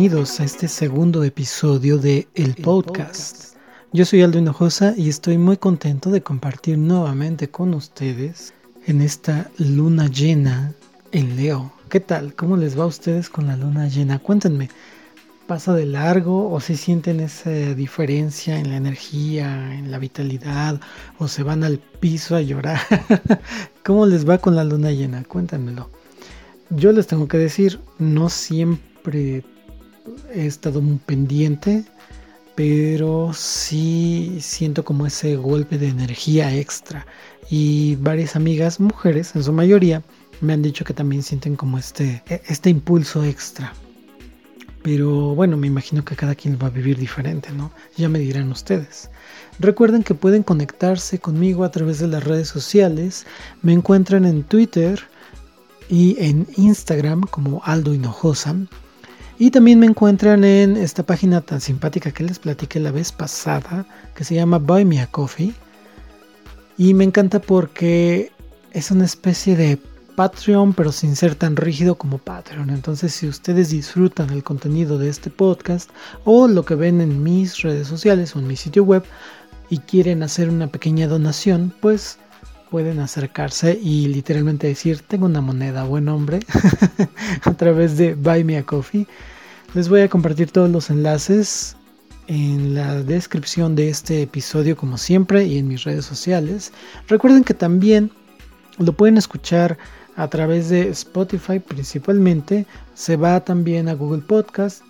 bienvenidos a este segundo episodio de El, Podcast. Yo soy Aldo Hinojosa y estoy muy contento de compartir nuevamente con ustedes en esta luna llena en Leo. ¿Qué tal? ¿Cómo les va a ustedes con la luna llena? Cuéntenme, ¿pasa de largo o si sienten esa diferencia en la energía, en la vitalidad o se van al piso a llorar? ¿Cómo les va con la luna llena? Cuéntenmelo. Yo les tengo que decir, no siempre he estado muy pendiente, pero sí siento como ese golpe de energía extra. Y varias amigas, mujeres en su mayoría, me han dicho que también sienten como este, e, este impulso extra. Pero bueno, me imagino que cada quien va a vivir diferente, ¿no? Ya me dirán ustedes. Recuerden que pueden conectarse conmigo a través de las redes sociales. Me encuentran en Twitter y en Instagram como Aldo Hinojosa. Y también me encuentran en esta página tan simpática que les platiqué la vez pasada, que se llama Buy Me a Coffee. Y me encanta porque es una especie de Patreon, pero sin ser tan rígido como Patreon. Entonces, si ustedes disfrutan el contenido de este podcast o lo que ven en mis redes sociales o en mi sitio web y quieren hacer una pequeña donación, pues pueden acercarse y literalmente decir, tengo una moneda, buen hombre, a través de Buy Me a Coffee. Les voy a compartir todos los enlaces en la descripción de este episodio como siempre y en mis redes sociales. Recuerden que también lo pueden escuchar a través de Spotify principalmente. Se va también a Google Podcast.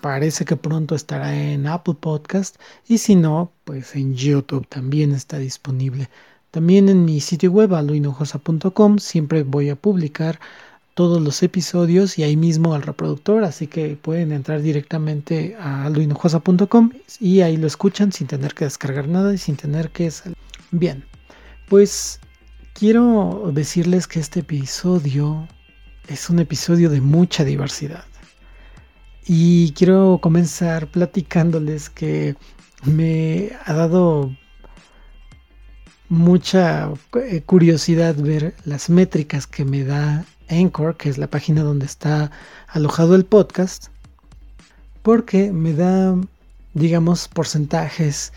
Parece que pronto estará en Apple Podcast. Y si no, pues en YouTube también está disponible. También en mi sitio web aldohinojosa.com siempre voy a publicar todos los episodios y ahí mismo al reproductor, así que pueden entrar directamente a aldohinojosa.com y ahí lo escuchan sin tener que descargar nada y sin tener que salir. Bien, pues quiero decirles que este episodio es un episodio de mucha diversidad. Y quiero comenzar platicándoles que me ha dado mucha eh, curiosidad ver las métricas que me da Anchor, que es la página donde está alojado el podcast, porque me da, digamos, porcentajes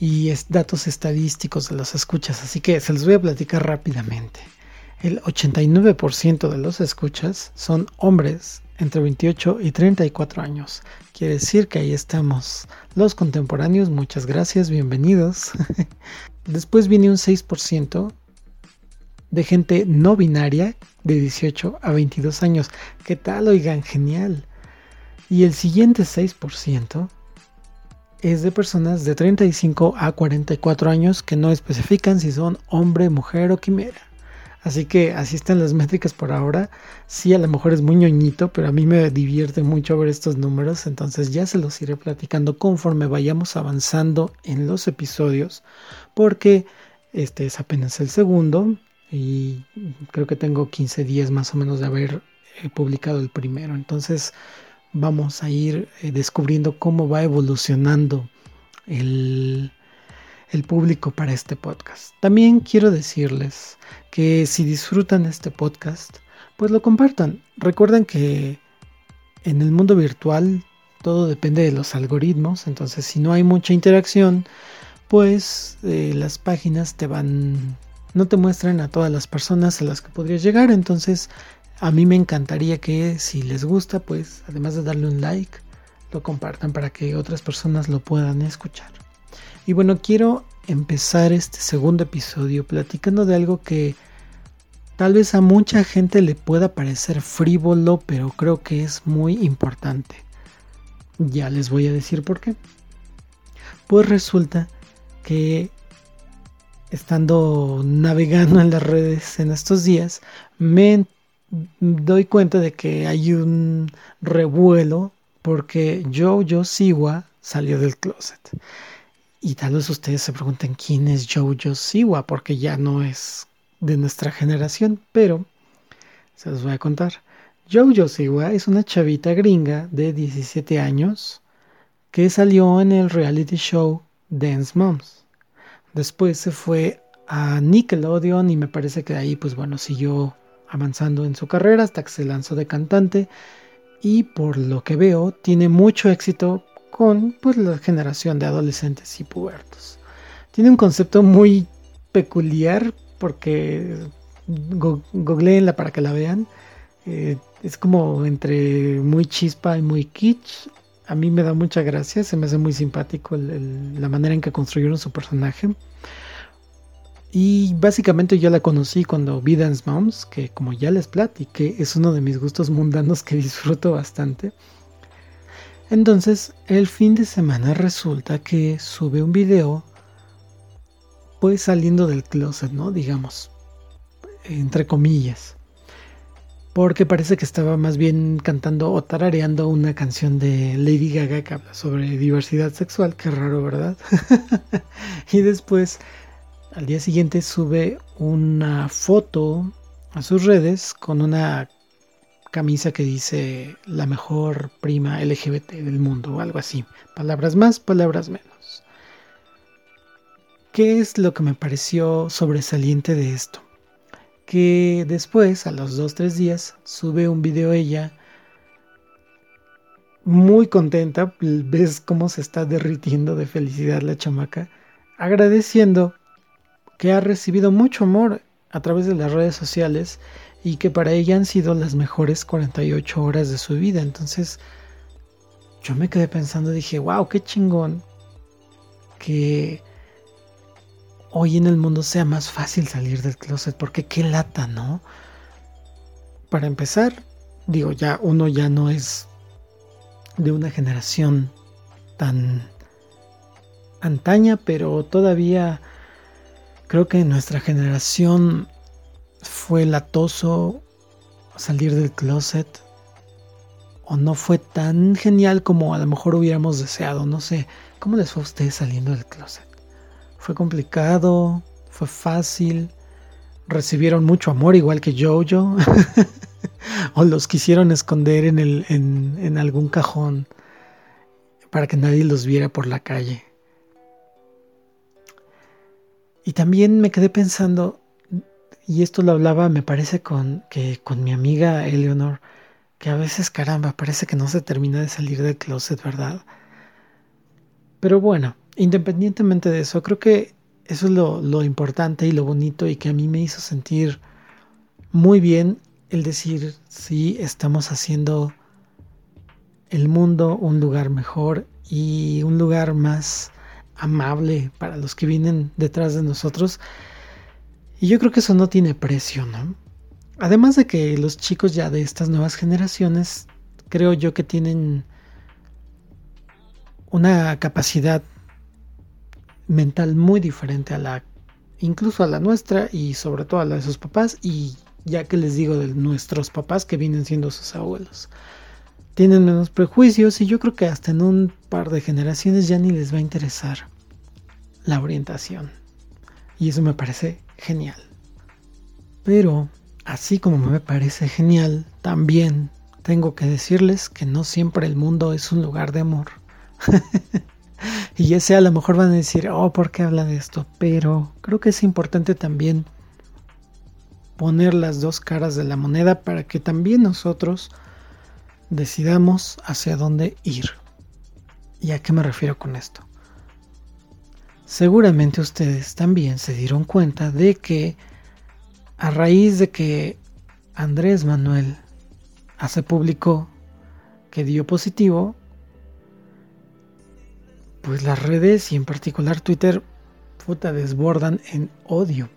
y datos estadísticos de los escuchas, así que se los voy a platicar rápidamente. El 89% de los escuchas son hombres entre 28 y 34 años. Quiere decir que ahí estamos. Los contemporáneos, muchas gracias, bienvenidos. Después viene un 6% de gente no binaria de 18 a 22 años. ¿Qué tal? Oigan, genial. Y el siguiente 6% es de personas de 35 a 44 años que no especifican si son hombre, mujer o quimera. Así que así están las métricas por ahora. Sí, a lo mejor es muy ñoñito, pero a mí me divierte mucho ver estos números. Entonces ya se los iré platicando conforme vayamos avanzando en los episodios. Porque este es apenas el segundo. Y creo que tengo 15 días más o menos de haber eh, publicado el primero. Entonces vamos a ir eh, descubriendo cómo va evolucionando el el público para este podcast. También quiero decirles que si disfrutan este podcast, pues lo compartan. Recuerden que en el mundo virtual todo depende de los algoritmos, entonces si no hay mucha interacción, pues eh, las páginas te van, no te muestran a todas las personas a las que podrías llegar, entonces a mí me encantaría que si les gusta, pues además de darle un like, lo compartan para que otras personas lo puedan escuchar. Y bueno, quiero empezar este segundo episodio platicando de algo que tal vez a mucha gente le pueda parecer frívolo, pero creo que es muy importante. Ya les voy a decir por qué. Pues resulta que estando navegando en las redes en estos días, me doy cuenta de que hay un revuelo porque Jojo Siwa salió del closet. Y tal vez ustedes se pregunten quién es Jojo Siwa, porque ya no es de nuestra generación, pero se los voy a contar. Jojo Siwa es una chavita gringa de 17 años que salió en el reality show Dance Moms. Después se fue a Nickelodeon y me parece que de ahí, pues bueno, siguió avanzando en su carrera hasta que se lanzó de cantante y por lo que veo tiene mucho éxito con pues, la generación de adolescentes y pubertos. Tiene un concepto muy peculiar porque googleenla para que la vean. Eh, es como entre muy chispa y muy kitsch. A mí me da mucha gracia, se me hace muy simpático la manera en que construyeron su personaje. Y básicamente yo la conocí cuando vi Dance Moms, que como ya les platiqué, es uno de mis gustos mundanos que disfruto bastante. Entonces, el fin de semana resulta que sube un video, pues saliendo del closet, ¿no? Digamos, entre comillas. Porque parece que estaba más bien cantando o tarareando una canción de Lady Gaga que habla sobre diversidad sexual. Qué raro, ¿verdad? y después al día siguiente sube una foto a sus redes con una camisa que dice la mejor prima LGBT del mundo o algo así. Palabras más, palabras menos. ¿Qué es lo que me pareció sobresaliente de esto? Que después, a los 2-3 días, sube un video ella muy contenta, ves cómo se está derritiendo de felicidad la chamaca, agradeciendo que ha recibido mucho amor a través de las redes sociales y que para ella han sido las mejores 48 horas de su vida. Entonces yo me quedé pensando, dije, wow, qué chingón que hoy en el mundo sea más fácil salir del closet, porque qué lata, ¿no? Para empezar, digo, ya uno ya no es de una generación tan antaña, pero todavía Creo que nuestra generación fue latoso salir del closet o no fue tan genial como a lo mejor hubiéramos deseado. No sé, ¿cómo les fue a ustedes saliendo del closet? ¿Fue complicado? ¿Fue fácil? ¿Recibieron mucho amor igual que Jojo? ¿O los quisieron esconder en, el, en, en algún cajón para que nadie los viera por la calle? Y también me quedé pensando, y esto lo hablaba, me parece, con, que, con mi amiga Eleonor, que a veces, caramba, parece que no se termina de salir del closet, ¿verdad? Pero bueno, independientemente de eso, creo que eso es lo, importante y lo bonito y que a mí me hizo sentir muy bien el decir, sí, estamos haciendo el mundo un lugar mejor y un lugar más amable para los que vienen detrás de nosotros. Y yo creo que eso no tiene precio, ¿no? Además de que los chicos ya de estas nuevas generaciones, creo yo que tienen una capacidad mental muy diferente a la, incluso a la nuestra y sobre todo a la de sus papás y ya que les digo de nuestros papás que vienen siendo sus abuelos. Tienen menos prejuicios y yo creo que hasta en un par de generaciones ya ni les va a interesar la orientación. Y eso me parece genial. Pero, así como me parece genial, también tengo que decirles que no siempre el mundo es un lugar de amor. y ese a lo mejor van a decir, oh, ¿por qué habla de esto? Pero creo que es importante también poner las dos caras de la moneda para que también nosotros decidamos hacia dónde ir. ¿Y a qué me refiero con esto? Seguramente ustedes también se dieron cuenta de que a raíz de que Andrés Manuel hace público que dio positivo, pues las redes y en particular Twitter puta desbordan en odio.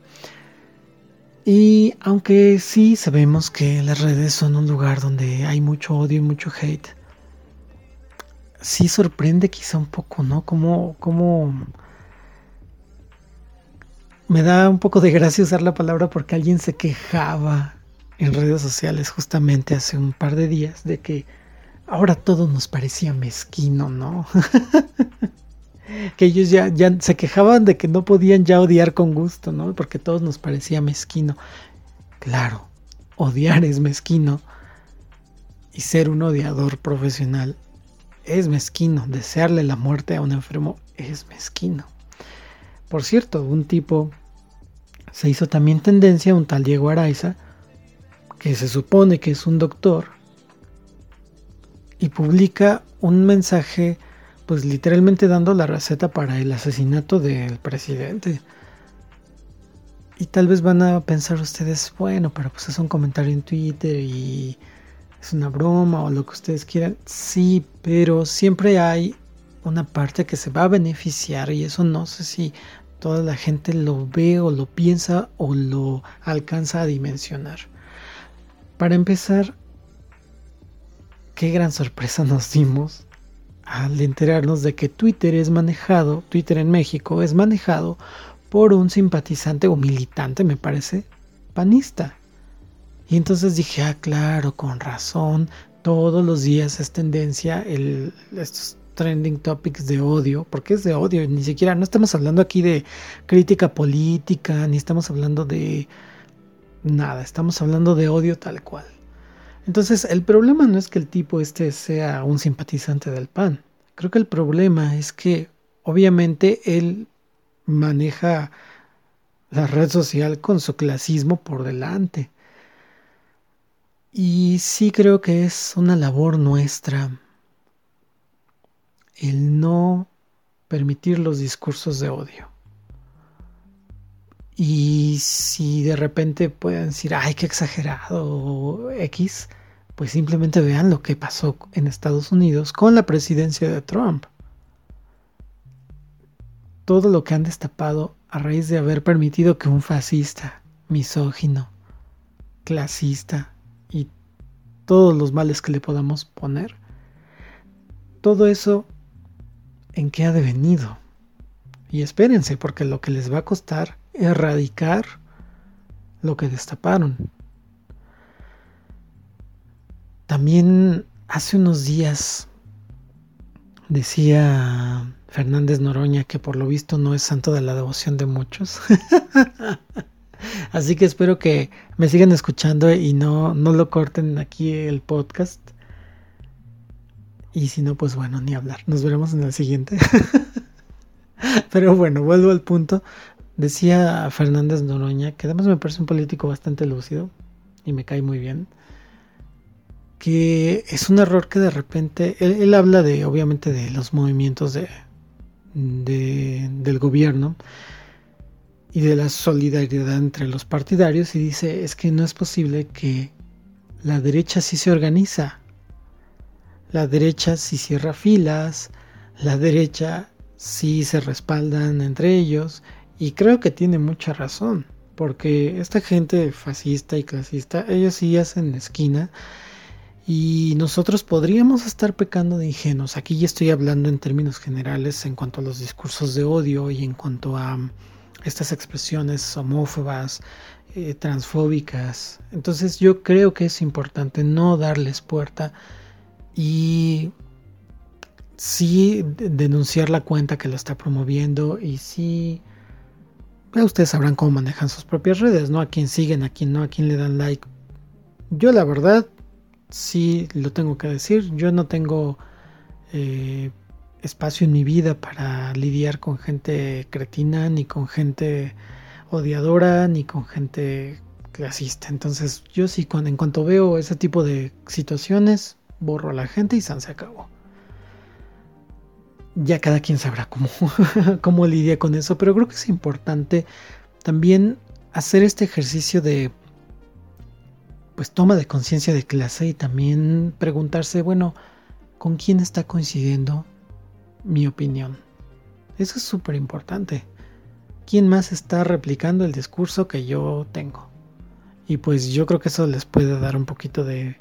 Y aunque sí sabemos que las redes son un lugar donde hay mucho odio y mucho hate, sí sorprende quizá un poco, ¿no? Como, como me da un poco de gracia usar la palabra porque alguien se quejaba en redes sociales justamente hace un par de días de que ahora todo nos parecía mezquino, ¿no? que ellos ya, ya se quejaban de que no podían ya odiar con gusto, ¿no? Porque todo nos parecía mezquino. Claro, odiar es mezquino y ser un odiador profesional es mezquino. Desearle la muerte a un enfermo es mezquino. Por cierto, un tipo se hizo también tendencia, un tal Diego Araiza, que se supone que es un doctor, y publica un mensaje pues literalmente dando la receta para el asesinato del presidente. Y tal vez van a pensar ustedes, bueno, pero pues es un comentario en Twitter y es una broma o lo que ustedes quieran. Sí, pero siempre hay una parte que se va a beneficiar y eso no sé si toda la gente lo ve o lo piensa o lo alcanza a dimensionar. Para empezar, qué gran sorpresa nos dimos al enterarnos de que Twitter es manejado, Twitter en México es manejado por un simpatizante o militante, me parece, panista. Y entonces dije, ah, claro, con razón, todos los días es tendencia el, estos trending topics de odio, porque es de odio, ni siquiera, no estamos hablando aquí de crítica política, ni estamos hablando de nada, estamos hablando de odio tal cual. Entonces, el problema no es que el tipo este sea un simpatizante del PAN. Creo que el problema es que obviamente él maneja la red social con su clasismo por delante. Y sí creo que es una labor nuestra el no permitir los discursos de odio. Y si de repente pueden decir, ay, qué exagerado X, pues simplemente vean lo que pasó en Estados Unidos con la presidencia de Trump todo lo que han destapado a raíz de haber permitido que un fascista, misógino, clasista y todos los males que le podamos poner, todo eso en qué ha devenido. Y espérense, porque lo que les va a costar erradicar lo que destaparon. También hace unos días decía Fernández Noroña, que por lo visto no es santo de la devoción de muchos. Así que espero que me sigan escuchando y no, no lo corten aquí el podcast. Y si no, pues bueno, ni hablar. Nos veremos en el siguiente. Pero bueno, vuelvo al punto. Decía Fernández Noroña, que además me parece un político bastante lúcido y me cae muy bien que es un error que de repente él, habla de obviamente de los movimientos de, del gobierno y de la solidaridad entre los partidarios y dice es que no es posible que la derecha sí se organiza, la derecha sí cierra filas, la derecha sí se respaldan entre ellos y creo que tiene mucha razón porque esta gente fascista y clasista ellos sí hacen esquina y nosotros podríamos estar pecando de ingenuos. Aquí ya estoy hablando en términos generales en cuanto a los discursos de odio y en cuanto a mm, estas expresiones homófobas, eh, transfóbicas. Entonces yo creo que es importante no darles puerta y sí denunciar la cuenta que lo está promoviendo y sí... ustedes sabrán cómo manejan sus propias redes, ¿no? A quién siguen, a quién no, a quién le dan like. Yo la verdad sí lo tengo que decir, yo no tengo eh, espacio en mi vida para lidiar con gente cretina, ni con gente odiadora, ni con gente clasista. Entonces yo sí, cuando, en cuanto veo ese tipo de situaciones, borro a la gente y se acabó. Ya cada quien sabrá cómo, cómo lidia con eso, pero creo que es importante también hacer este ejercicio de pues toma de conciencia de clase y también preguntarse, bueno, ¿con quién está coincidiendo mi opinión? Eso es súper importante. ¿Quién más está replicando el discurso que yo tengo? Y pues yo creo que eso les puede dar un poquito de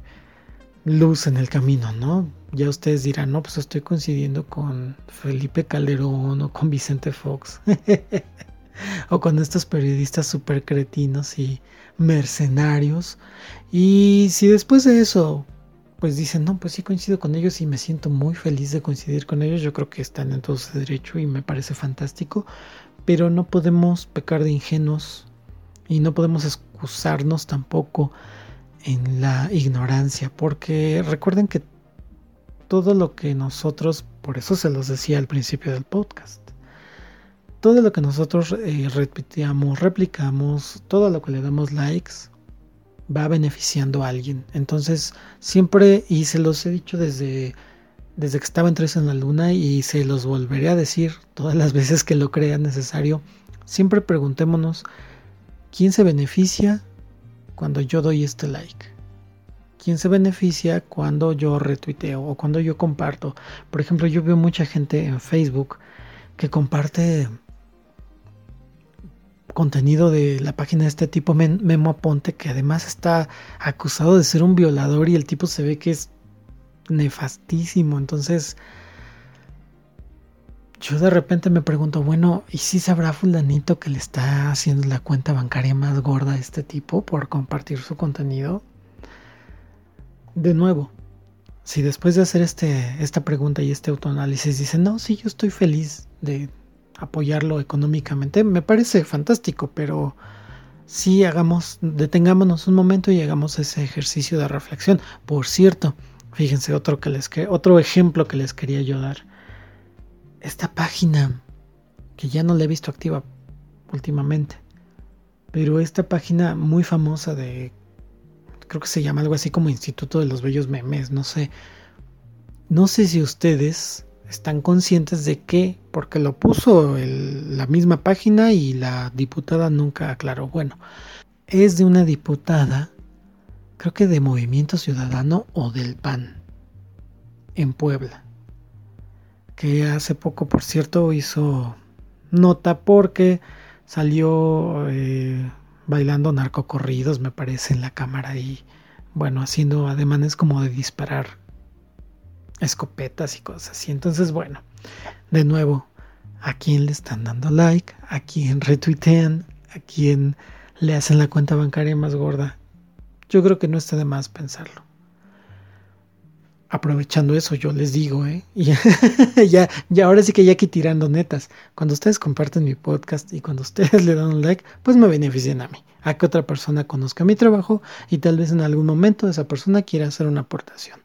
luz en el camino, ¿no? Ya ustedes dirán, no, pues estoy coincidiendo con Felipe Calderón o con Vicente Fox. o con estos periodistas súper cretinos y mercenarios. Y si después de eso, pues dicen, no, pues sí coincido con ellos y me siento muy feliz de coincidir con ellos, yo creo que están en todo su derecho y me parece fantástico, pero no podemos pecar de ingenuos y no podemos excusarnos tampoco en la ignorancia, porque recuerden que todo lo que nosotros, por eso se los decía al principio del podcast, todo lo que nosotros eh, replicamos, todo lo que le damos likes, va beneficiando a alguien. Entonces, siempre, y se los he dicho desde, desde que estaba en Tres en la Luna, y se los volveré a decir todas las veces que lo crea necesario, siempre preguntémonos, ¿quién se beneficia cuando yo doy este like? ¿Quién se beneficia cuando yo retuiteo o cuando yo comparto? Por ejemplo, yo veo mucha gente en Facebook que comparte contenido de la página de este tipo Memo Aponte, que además está acusado de ser un violador y el tipo se ve que es nefastísimo. Entonces, yo de repente me pregunto, bueno, ¿y si sabrá fulanito que le está haciendo la cuenta bancaria más gorda a este tipo por compartir su contenido? De nuevo, si después de hacer este, esta pregunta y este autoanálisis dice, no, sí, yo estoy feliz de apoyarlo económicamente, me parece fantástico, pero sí hagamos, detengámonos un momento y hagamos ese ejercicio de reflexión. Por cierto, fíjense otro, que les, otro ejemplo que les quería yo dar. Esta página, que ya no la he visto activa últimamente, pero esta página muy famosa de, creo que se llama algo así como Instituto de los Bellos Memes, no sé. No sé si ustedes están conscientes de que, porque lo puso la misma página y la diputada nunca aclaró, bueno, es de una diputada, creo que de Movimiento Ciudadano o del PAN, en Puebla, que hace poco, por cierto, hizo nota porque salió eh, bailando narcocorridos, me parece, en la cámara y, bueno, haciendo ademanes como de disparar escopetas y cosas así. Entonces, bueno, de nuevo, a quién le están dando like, a quién retuitean, a quién le hacen la cuenta bancaria más gorda. Yo creo que no está de más pensarlo. Aprovechando eso, yo les digo, ¿eh? ya, ya, ahora sí que ya aquí tirando netas. Cuando ustedes comparten mi podcast y cuando ustedes le dan un like, pues me benefician a mí. A que otra persona conozca mi trabajo y tal vez en algún momento esa persona quiera hacer una aportación.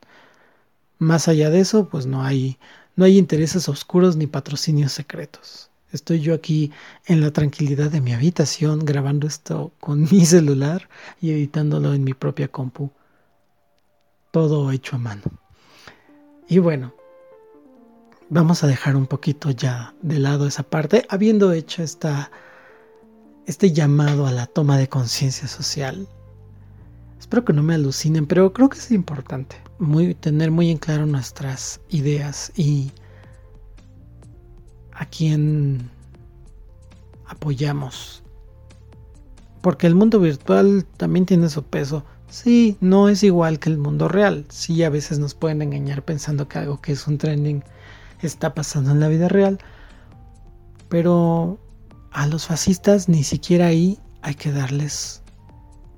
Más allá de eso, pues no hay, no hay intereses oscuros ni patrocinios secretos. Estoy yo aquí en la tranquilidad de mi habitación grabando esto con mi celular y editándolo en mi propia compu. Todo hecho a mano. Y bueno, vamos a dejar un poquito ya de lado esa parte, habiendo hecho esta, este llamado a la toma de conciencia social Espero que no me alucinen, pero creo que es importante tener muy en claro nuestras ideas y a quién apoyamos. Porque el mundo virtual también tiene su peso. Sí, no es igual que el mundo real. Sí, a veces nos pueden engañar pensando que algo que es un trending está pasando en la vida real. Pero a los fascistas ni siquiera ahí hay que darles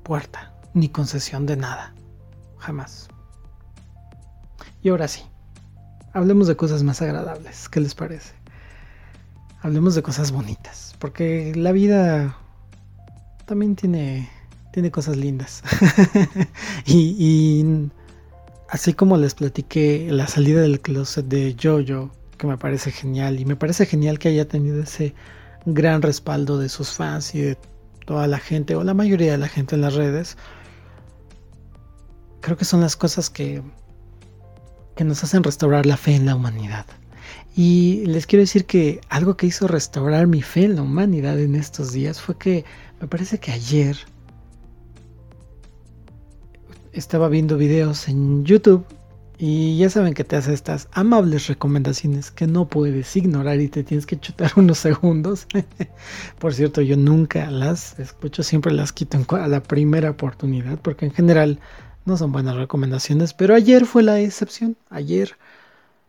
puerta ni concesión de nada. Jamás. Y ahora sí, hablemos de cosas más agradables. ¿Qué les parece? Hablemos de cosas bonitas, porque la vida también tiene, tiene cosas lindas. y, así como les platiqué la salida del closet de Jojo, que me parece genial, y me parece genial que haya tenido ese gran respaldo de sus fans y de toda la gente, o la mayoría de la gente en las redes, creo que son las cosas que, que nos hacen restaurar la fe en la humanidad. Y les quiero decir que algo que hizo restaurar mi fe en la humanidad en estos días fue que me parece que ayer estaba viendo videos en YouTube y ya saben que te hace estas amables recomendaciones que no puedes ignorar y te tienes que chutar unos segundos. Por cierto, yo nunca las escucho, siempre las quito a la primera oportunidad porque en general no son buenas recomendaciones, pero ayer fue la excepción. Ayer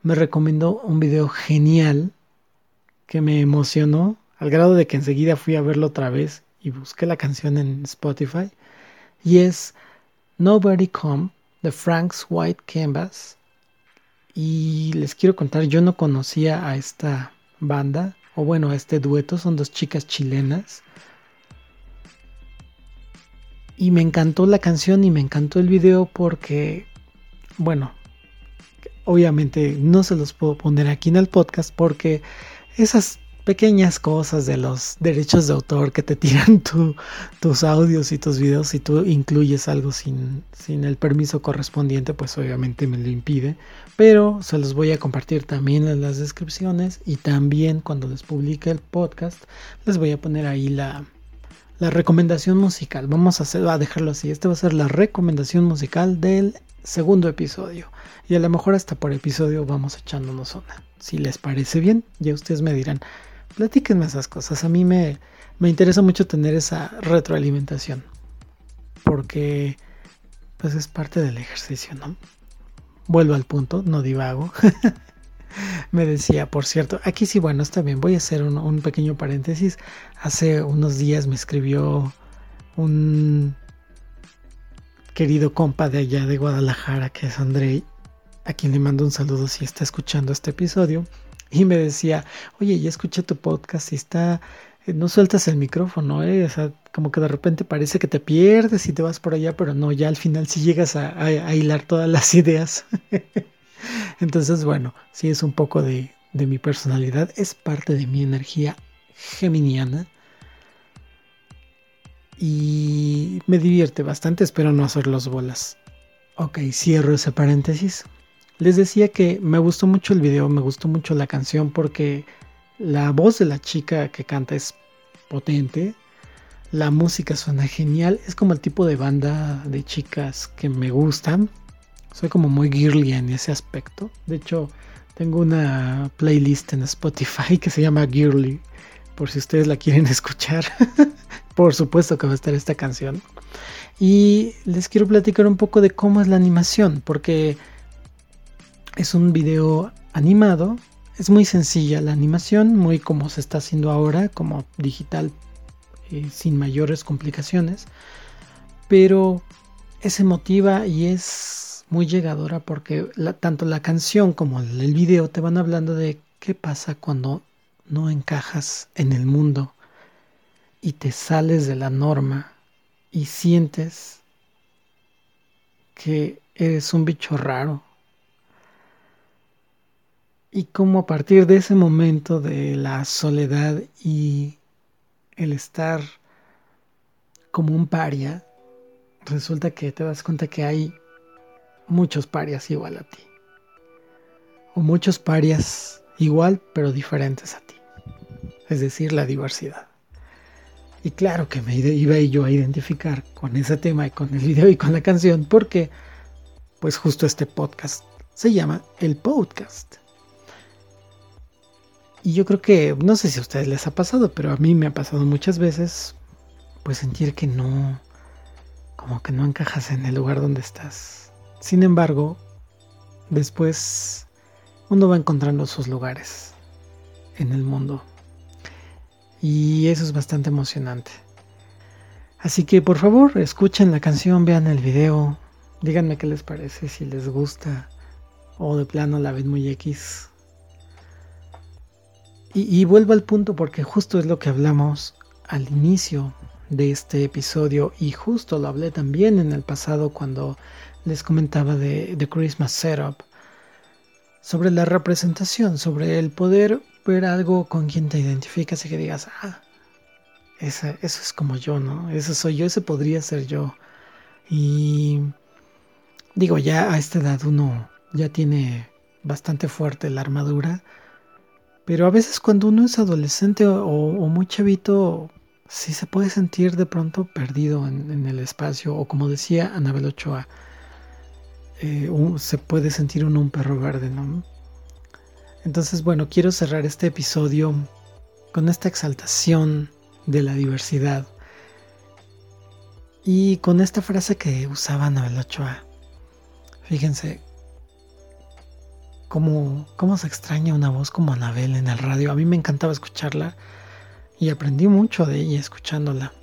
me recomendó un video genial que me emocionó al grado de que enseguida fui a verlo otra vez y busqué la canción en Spotify. Y es Nobody Come de Frank's White Canvas. Y les quiero contar, yo no conocía a esta banda, o bueno, a este dueto, son dos chicas chilenas y me encantó la canción y me encantó el video porque, bueno, obviamente no se los puedo poner aquí en el podcast porque esas pequeñas cosas de los derechos de autor que te tiran tus audios y tus videos si tú incluyes algo sin, sin el permiso correspondiente pues obviamente me lo impide pero se los voy a compartir también en las descripciones y también cuando les publique el podcast les voy a poner ahí la, la recomendación musical. Vamos a, hacer, a dejarlo así este va a ser la recomendación musical del segundo episodio. Y a lo mejor hasta por episodio vamos echándonos una. Si les parece bien ya ustedes me dirán platíquenme esas cosas. A mí me, me interesa mucho tener esa retroalimentación. Porque pues es parte del ejercicio, ¿no? Vuelvo al punto, no divago. me decía, por cierto, aquí sí, bueno, está bien, voy a hacer un, un, pequeño paréntesis. Hace unos días me escribió un querido compa de allá de Guadalajara, que es Andrei, a quien le mando un saludo si está escuchando este episodio y me decía, oye, ya escuché tu podcast y está, eh, no sueltas el micrófono, ¿eh? O sea, como que de repente parece que te pierdes y te vas por allá, pero no, ya al final sí llegas a, hilar todas las ideas. Entonces, bueno, sí es un poco de, de mi personalidad, es parte de mi energía geminiana. Y me divierte bastante, espero no hacer los bolas. Ok, cierro ese paréntesis. Les decía que me gustó mucho el video, me gustó mucho la canción porque la voz de la chica que canta es potente, la música suena genial, es como el tipo de banda de chicas que me gustan. Soy como muy girly en ese aspecto. De hecho, tengo una playlist en Spotify que se llama Girly, por si ustedes la quieren escuchar. por supuesto que va a estar esta canción. Y les quiero platicar un poco de cómo es la animación, porque es un video animado. Es muy sencilla la animación, muy como se está haciendo ahora, como digital, eh, sin mayores complicaciones. Pero es emotiva y es muy llegadora porque tanto la canción como el video te van hablando de qué pasa cuando no encajas en el mundo y te sales de la norma y sientes que eres un bicho raro y cómo a partir de ese momento de la soledad y el estar como un paria, resulta que te das cuenta que hay muchos parias igual a ti. O muchos parias igual pero diferentes a ti. Es decir, la diversidad. Y claro que me iba yo a identificar con ese tema y con el video y con la canción porque pues justo este podcast se llama el podcast. Y yo creo que, no sé si a ustedes les ha pasado, pero a mí me ha pasado muchas veces, pues sentir que no, como que no encajas en el lugar donde estás. Sin embargo, después uno va encontrando sus lugares en el mundo. Y eso es bastante emocionante. Así que por favor, escuchen la canción, vean el video, díganme qué les parece, si les gusta o de plano la ven muy X. Y, vuelvo al punto porque justo es lo que hablamos al inicio de este episodio y justo lo hablé también en el pasado cuando les comentaba de The Christmas Setup sobre la representación, sobre el poder ver algo con quien te identificas y que digas, ah, eso es como yo, ¿no? Ese soy yo, ese podría ser yo. Y digo, ya a esta edad uno ya tiene bastante fuerte la armadura pero a veces cuando uno es adolescente o, muy chavito, sí se puede sentir de pronto perdido en, el espacio. O como decía Anabel Ochoa, eh, se puede sentir uno un perro verde, ¿no? Entonces, bueno, quiero cerrar este episodio con esta exaltación de la diversidad. Y con esta frase que usaba Anabel Ochoa. Fíjense, cómo, cómo se extraña una voz como Anabel en el radio. A mí me encantaba escucharla y aprendí mucho de ella escuchándola.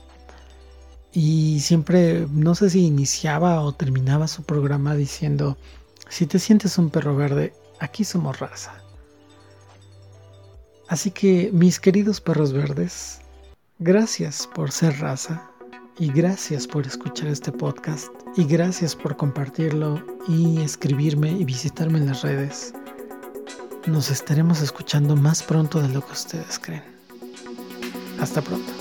Y siempre, no sé si iniciaba o terminaba su programa diciendo, si te sientes un perro verde, aquí somos raza. Así que, mis queridos perros verdes, gracias por ser raza y gracias por escuchar este podcast y gracias por compartirlo y escribirme y visitarme en las redes. nos estaremos escuchando más pronto de lo que ustedes creen. Hasta pronto.